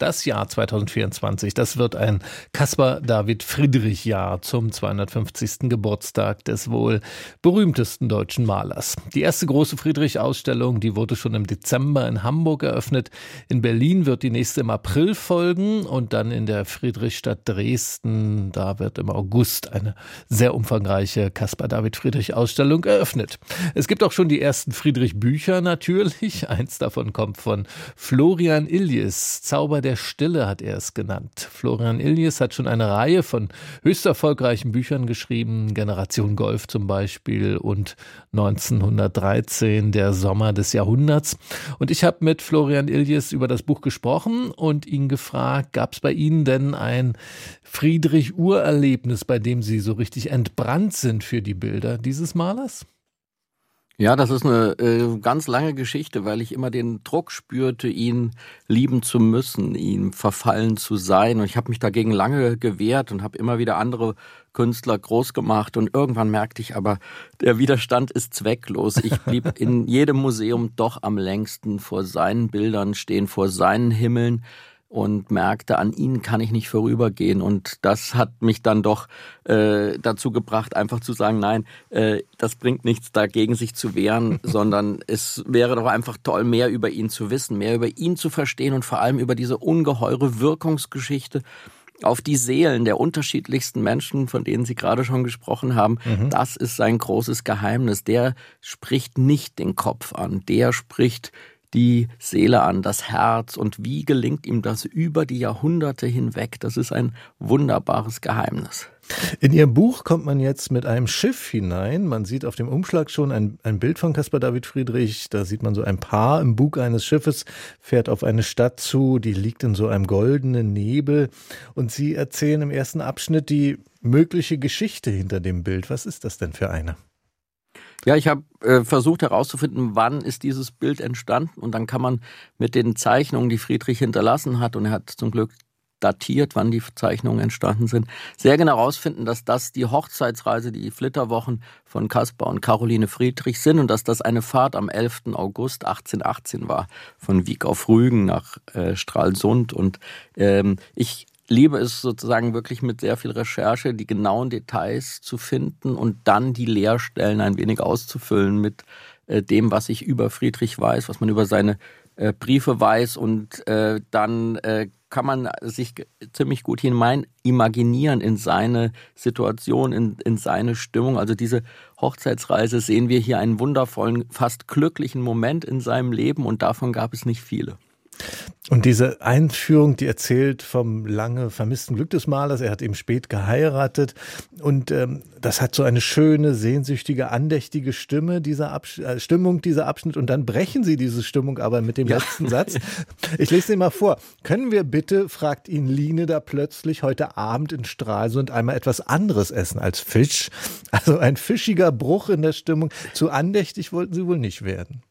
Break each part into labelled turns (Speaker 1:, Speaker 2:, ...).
Speaker 1: das Jahr 2024, das wird ein Caspar David Friedrich Jahr zum 250. Geburtstag des wohl berühmtesten deutschen Malers. Die erste große Friedrich-Ausstellung, die wurde schon im Dezember in Hamburg eröffnet. In Berlin wird die nächste im April folgen und dann in der Friedrichstadt Dresden, da wird im August eine sehr umfangreiche Caspar David Friedrich Ausstellung eröffnet. Es gibt auch schon die ersten Friedrich Bücher natürlich. Eins davon kommt von Florian Illies, Zauber der der Stille hat er es genannt. Florian Illies hat schon eine Reihe von höchst erfolgreichen Büchern geschrieben, Generation Golf zum Beispiel und 1913 Der Sommer des Jahrhunderts. Und ich habe mit Florian Illies über das Buch gesprochen und ihn gefragt, gab es bei Ihnen denn ein Friedrich-Uhr-Erlebnis, bei dem Sie so richtig entbrannt sind für die Bilder dieses Malers?
Speaker 2: Ja, das ist eine äh, ganz lange Geschichte, weil ich immer den Druck spürte, ihn lieben zu müssen, ihm verfallen zu sein. Und ich habe mich dagegen lange gewehrt und habe immer wieder andere Künstler groß gemacht. Und irgendwann merkte ich aber, der Widerstand ist zwecklos. Ich blieb in jedem Museum doch am längsten vor seinen Bildern stehen, vor seinen Himmeln und merkte, an ihnen kann ich nicht vorübergehen. Und das hat mich dann doch äh, dazu gebracht, einfach zu sagen, nein, äh, das bringt nichts dagegen, sich zu wehren, sondern es wäre doch einfach toll, mehr über ihn zu wissen, mehr über ihn zu verstehen und vor allem über diese ungeheure Wirkungsgeschichte auf die Seelen der unterschiedlichsten Menschen, von denen Sie gerade schon gesprochen haben. Mhm. Das ist sein großes Geheimnis. Der spricht nicht den Kopf an, der spricht die Seele an, das Herz und wie gelingt ihm das über die Jahrhunderte hinweg? Das ist ein wunderbares Geheimnis.
Speaker 1: In Ihrem Buch kommt man jetzt mit einem Schiff hinein. Man sieht auf dem Umschlag schon ein, ein Bild von Caspar David Friedrich. Da sieht man so ein Paar im Bug eines Schiffes, fährt auf eine Stadt zu, die liegt in so einem goldenen Nebel. Und Sie erzählen im ersten Abschnitt die mögliche Geschichte hinter dem Bild. Was ist das denn für eine?
Speaker 2: Ja, ich habe äh, versucht herauszufinden, wann ist dieses Bild entstanden und dann kann man mit den Zeichnungen, die Friedrich hinterlassen hat, und er hat zum Glück datiert, wann die Zeichnungen entstanden sind, sehr genau herausfinden, dass das die Hochzeitsreise, die Flitterwochen von Caspar und Caroline Friedrich sind und dass das eine Fahrt am 11. August 1818 war, von Wieg auf Rügen nach äh, Stralsund. Und ähm, ich liebe es sozusagen wirklich mit sehr viel Recherche, die genauen Details zu finden und dann die Leerstellen ein wenig auszufüllen mit äh, dem, was ich über Friedrich weiß, was man über seine äh, Briefe weiß und äh, dann äh, kann man sich ziemlich gut hinein imaginieren in seine Situation, in, in seine Stimmung. Also diese Hochzeitsreise sehen wir hier einen wundervollen, fast glücklichen Moment in seinem Leben und davon gab es nicht viele.
Speaker 1: Und diese Einführung, die erzählt vom lange vermissten Glück des Malers. Er hat eben spät geheiratet und ähm, das hat so eine schöne, sehnsüchtige, andächtige Stimme dieser Absch äh, Stimmung dieser Abschnitt. Und dann brechen sie diese Stimmung aber mit dem ja. letzten Satz. Ich lese den mal vor. Können wir bitte, fragt ihn Line da plötzlich heute Abend in Stralsund einmal etwas anderes essen als Fisch? Also ein fischiger Bruch in der Stimmung. Zu andächtig wollten sie wohl nicht werden.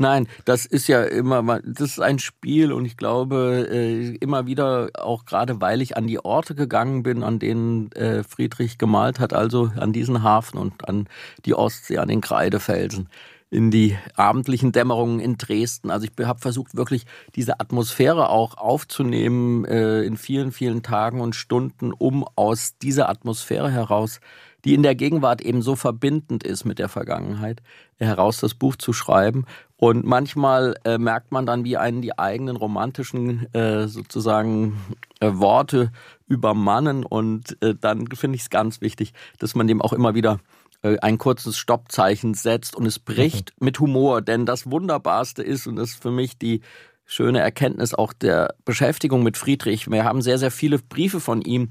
Speaker 2: Nein, das ist ja immer, das ist ein Spiel und ich glaube äh, immer wieder, auch gerade weil ich an die Orte gegangen bin, an denen äh, Friedrich gemalt hat, also an diesen Hafen und an die Ostsee, an den Kreidefelsen in die abendlichen Dämmerungen in Dresden. Also ich habe versucht, wirklich diese Atmosphäre auch aufzunehmen äh, in vielen, vielen Tagen und Stunden, um aus dieser Atmosphäre heraus die in der Gegenwart eben so verbindend ist mit der Vergangenheit, heraus das Buch zu schreiben. Und manchmal äh, merkt man dann, wie einen die eigenen romantischen äh, sozusagen äh, Worte übermannen. Und äh, dann finde ich es ganz wichtig, dass man dem auch immer wieder äh, ein kurzes Stoppzeichen setzt und es bricht mhm. mit Humor. Denn das Wunderbarste ist, und das ist für mich die schöne Erkenntnis auch der Beschäftigung mit Friedrich. Wir haben sehr, sehr viele Briefe von ihm,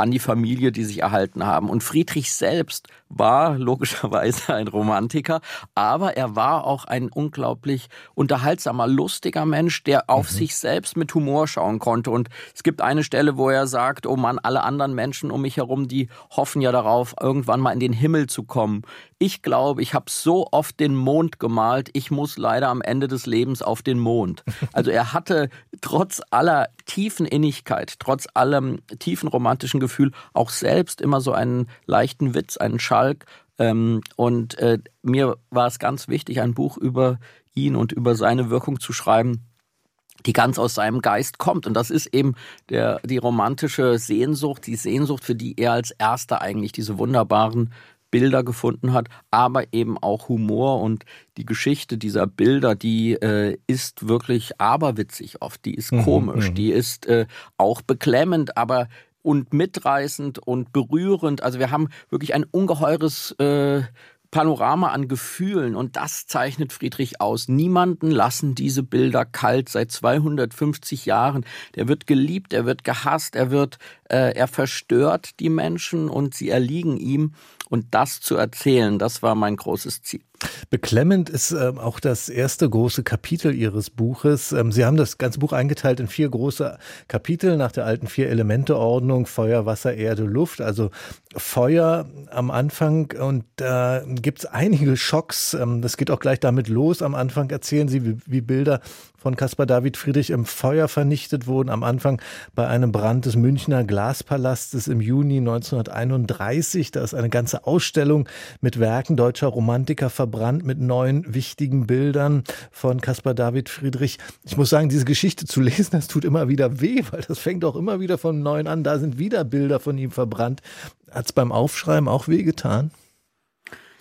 Speaker 2: an die Familie, die sich erhalten haben. Und Friedrich selbst war logischerweise ein Romantiker, aber er war auch ein unglaublich unterhaltsamer, lustiger Mensch, der auf mhm. sich selbst mit Humor schauen konnte. Und es gibt eine Stelle, wo er sagt, oh Mann, alle anderen Menschen um mich herum, die hoffen ja darauf, irgendwann mal in den Himmel zu kommen. Ich glaube, ich habe so oft den Mond gemalt, ich muss leider am Ende des Lebens auf den Mond. Also er hatte trotz aller tiefen Innigkeit, trotz allem tiefen romantischen Gefühl auch selbst immer so einen leichten Witz, einen Schalk, Ähm, und äh, mir war es ganz wichtig, ein Buch über ihn und über seine Wirkung zu schreiben, die ganz aus seinem Geist kommt. Und das ist eben der, die romantische Sehnsucht, die Sehnsucht, für die er als erster eigentlich diese wunderbaren Bilder gefunden hat, aber eben auch Humor und die Geschichte dieser Bilder, die äh, ist wirklich aberwitzig oft, die ist mhm, komisch, mhm, die ist äh, auch beklemmend, aber und mitreißend und berührend. Also wir haben wirklich ein ungeheures äh, Panorama an Gefühlen und das zeichnet Friedrich aus. Niemanden lassen diese Bilder kalt seit 250 Jahren. Der wird geliebt, er wird gehasst, er wird, äh, er verstört die Menschen und sie erliegen ihm. Und das zu erzählen, das war mein großes Ziel.
Speaker 1: Beklemmend ist äh, auch das erste große Kapitel Ihres Buches. Ähm, Sie haben das ganze Buch eingeteilt in vier große Kapitel nach der alten Vier-Elemente-Ordnung, Feuer, Wasser, Erde, Luft. Also Feuer am Anfang und da äh, gibt es einige Schocks. Ähm, das geht auch gleich damit los. Am Anfang erzählen Sie, wie, wie Bilder von Caspar David Friedrich im Feuer vernichtet wurden. Am Anfang bei einem Brand des Münchner Glaspalastes im Juni 1931. Da ist eine ganze Ausstellung mit Werken deutscher Romantiker verbrannt, mit neun wichtigen Bildern von Caspar David Friedrich. Ich muss sagen, diese Geschichte zu lesen, das tut immer wieder weh, weil das fängt auch immer wieder von neuem an. Da sind wieder Bilder von ihm verbrannt. Hat es beim Aufschreiben auch wehgetan?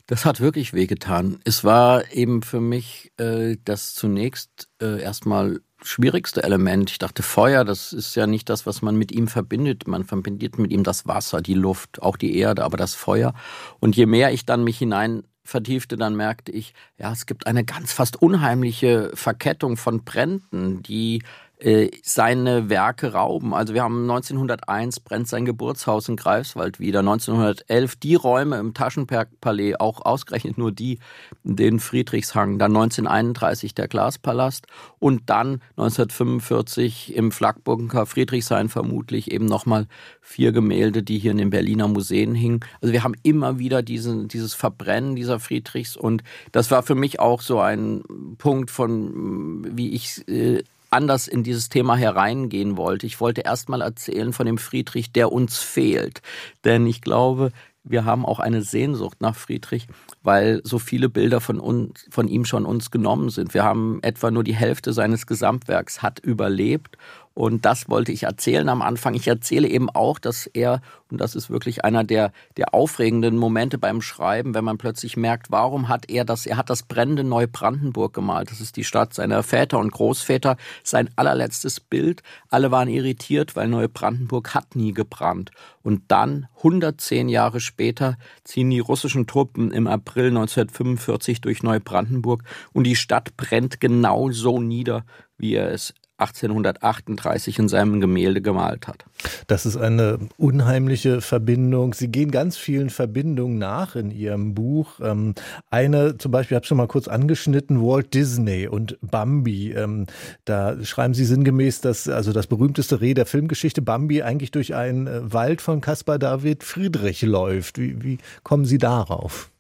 Speaker 2: Das hat wirklich wehgetan. Es war eben für mich äh, das zunächst äh, erstmal schwierigste Element. Ich dachte, Feuer, das ist ja nicht das, was man mit ihm verbindet. Man verbindet mit ihm das Wasser, die Luft, auch die Erde, aber das Feuer. Und je mehr ich dann mich hinein vertiefte, dann merkte ich, ja, es gibt eine ganz fast unheimliche Verkettung von Bränden, die äh, seine Werke rauben. Also wir haben 1901 brennt sein Geburtshaus in Greifswald wieder, 1911 die Räume im Taschenbergpalais, auch ausgerechnet nur die, den Friedrichshang, dann 1931 der Glaspalast und dann 1945 im Flakbunker Friedrichshain vermutlich eben nochmal vier Gemälde, die hier in den Berliner Museen hingen. Also wir haben immer wieder diesen, dieses Verbrennen dieser Friedrichs und das war für mich auch so ein Punkt von, wie ich äh, anders in dieses Thema hereingehen wollte. Ich wollte erst mal erzählen von dem Friedrich, der uns fehlt. Denn ich glaube, wir haben auch eine Sehnsucht nach Friedrich, weil so viele Bilder von, uns, von ihm schon uns genommen sind. Wir haben etwa nur die Hälfte seines Gesamtwerks hat überlebt und das wollte ich erzählen am Anfang. Ich erzähle eben auch, dass er, und das ist wirklich einer der, der aufregenden Momente beim Schreiben, wenn man plötzlich merkt, warum hat er das, er hat das brennende Neubrandenburg gemalt. Das ist die Stadt seiner Väter und Großväter, sein allerletztes Bild. Alle waren irritiert, weil Neubrandenburg hat nie gebrannt. Und dann, 110 Jahre später, ziehen die russischen Truppen im April 1945 durch Neubrandenburg und die Stadt brennt genau so nieder, wie er es 1838 in seinem Gemälde gemalt hat.
Speaker 1: Das ist eine unheimliche Verbindung. Sie gehen ganz vielen Verbindungen nach in Ihrem Buch. Ähm, eine zum Beispiel, ich habe schon mal kurz angeschnitten, Walt Disney und Bambi. Ähm, da schreiben Sie sinngemäß, dass also das berühmteste Reh der Filmgeschichte Bambi eigentlich durch einen äh, Wald von Caspar David Friedrich läuft. Wie, wie kommen Sie darauf?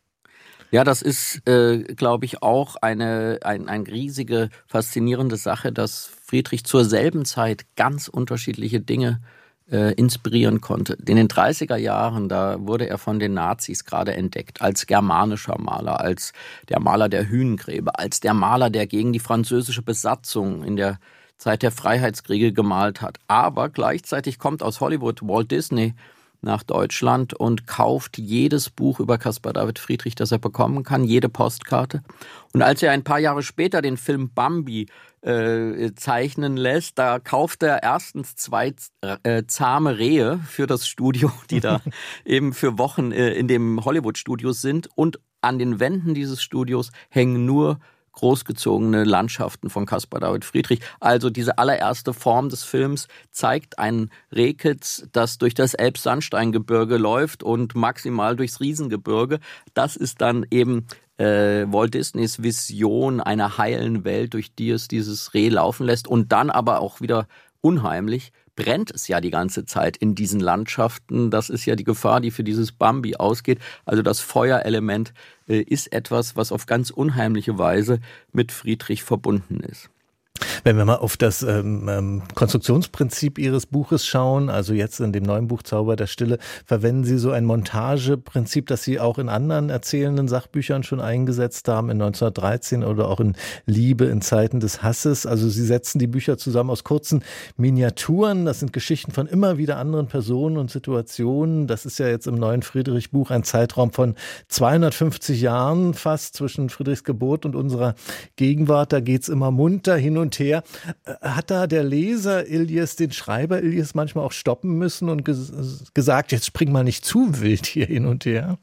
Speaker 2: Ja, das ist, äh, glaube ich, auch eine ein, ein riesige, faszinierende Sache, dass Friedrich zur selben Zeit ganz unterschiedliche Dinge äh, inspirieren konnte. In den 30er Jahren, da wurde er von den Nazis gerade entdeckt als germanischer Maler, als der Maler der Hünengräber, als der Maler, der gegen die französische Besatzung in der Zeit der Freiheitskriege gemalt hat. Aber gleichzeitig kommt aus Hollywood Walt Disney nach Deutschland und kauft jedes Buch über Caspar David Friedrich, das er bekommen kann, jede Postkarte. Und als er ein paar Jahre später den Film Bambi äh, zeichnen lässt, da kauft er erstens zwei äh, zahme Rehe für das Studio, die da eben für Wochen äh, in dem Hollywood-Studio sind. Und an den Wänden dieses Studios hängen nur großgezogene Landschaften von Caspar David Friedrich. Also diese allererste Form des Films zeigt ein Rehkitz, das durch das Elbsandsteingebirge läuft und maximal durchs Riesengebirge. Das ist dann eben äh, Walt Disneys Vision einer heilen Welt, durch die es dieses Reh laufen lässt und dann aber auch wieder unheimlich brennt es ja die ganze Zeit in diesen Landschaften. Das ist ja die Gefahr, die für dieses Bambi ausgeht. Also das Feuerelement äh, ist etwas, was auf ganz unheimliche Weise mit Friedrich verbunden ist.
Speaker 1: Wenn wir mal auf das ähm, ähm, Konstruktionsprinzip Ihres Buches schauen, also jetzt in dem neuen Buch Zauber der Stille, verwenden Sie so ein Montageprinzip, das Sie auch in anderen erzählenden Sachbüchern schon eingesetzt haben, in 1913 oder auch in Liebe in Zeiten des Hasses. Also Sie setzen die Bücher zusammen aus kurzen Miniaturen. Das sind Geschichten von immer wieder anderen Personen und Situationen. Das ist ja jetzt im neuen Friedrich-Buch ein Zeitraum von 250 Jahren fast zwischen Friedrichs Geburt und unserer Gegenwart. Da geht's immer munter hin und her. Äh, hat da der Leser Ilias, den Schreiber Ilias manchmal auch stoppen müssen und ges gesagt, jetzt spring mal nicht zu wild hier hin und her?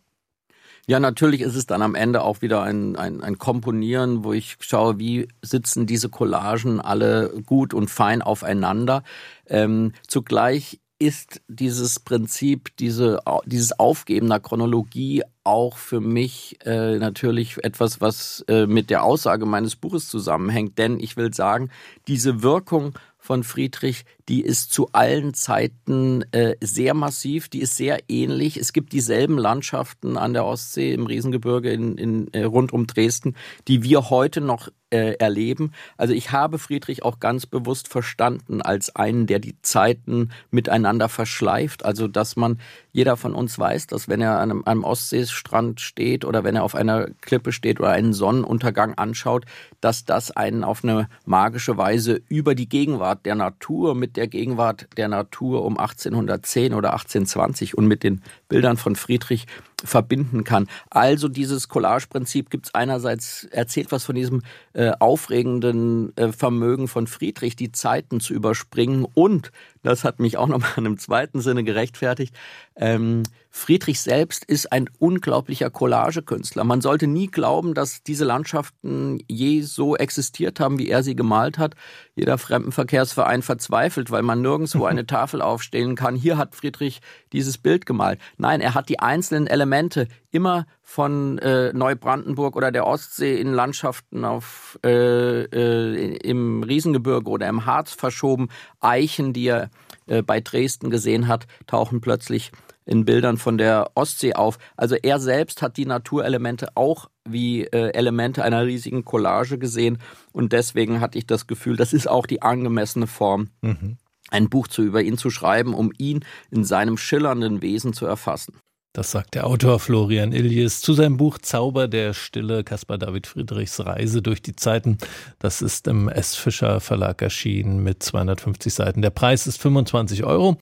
Speaker 2: Ja, natürlich ist es dann am Ende auch wieder ein, ein, ein Komponieren, wo ich schaue, wie sitzen diese Collagen alle gut und fein aufeinander. Ähm, zugleich ist dieses Prinzip, diese, dieses Aufgeben der Chronologie auch für mich äh, natürlich etwas, was äh, mit der Aussage meines Buches zusammenhängt. Denn ich will sagen, diese Wirkung von Friedrich, die ist zu allen Zeiten äh, sehr massiv, die ist sehr ähnlich. Es gibt dieselben Landschaften an der Ostsee, im Riesengebirge in, in, äh, rund um Dresden, die wir heute noch äh, erleben. Also ich habe Friedrich auch ganz bewusst verstanden als einen, der die Zeiten miteinander verschleift. Also dass man, jeder von uns weiß, dass wenn er an einem, einem Ostseestrand steht oder wenn er auf einer Klippe steht oder einen Sonnenuntergang anschaut, dass das einen auf eine magische Weise über die Gegenwart der Natur mit der Gegenwart der Natur um 1810 oder 1820 und mit den Bildern von Friedrich verbinden kann. Also dieses Collage-Prinzip gibt es einerseits, erzählt was von diesem äh, aufregenden äh, Vermögen von Friedrich, die Zeiten zu überspringen und, das hat mich auch nochmal in einem zweiten Sinne gerechtfertigt, ähm, Friedrich selbst ist ein unglaublicher Collagekünstler. Man sollte nie glauben, dass diese Landschaften je so existiert haben, wie er sie gemalt hat. Jeder Fremdenverkehrsverein verzweifelt, weil man nirgendwo eine Tafel aufstellen kann. Hier hat Friedrich dieses Bild gemalt. Nein, er hat die einzelnen Elemente immer von äh, Neubrandenburg oder der Ostsee in Landschaften auf, äh, äh, im Riesengebirge oder im Harz verschoben. Eichen, die er äh, bei Dresden gesehen hat, tauchen plötzlich in Bildern von der Ostsee auf. Also er selbst hat die Naturelemente auch wie äh, Elemente einer riesigen Collage gesehen und deswegen hatte ich das Gefühl, das ist auch die angemessene Form, mhm. ein Buch zu über ihn zu schreiben, um ihn in seinem schillernden Wesen zu erfassen.
Speaker 1: Das sagt der Autor Florian Illies zu seinem Buch Zauber der Stille, Caspar David Friedrichs Reise durch die Zeiten. Das ist im S. Fischer Verlag erschienen mit 250 Seiten. Der Preis ist 25 Euro.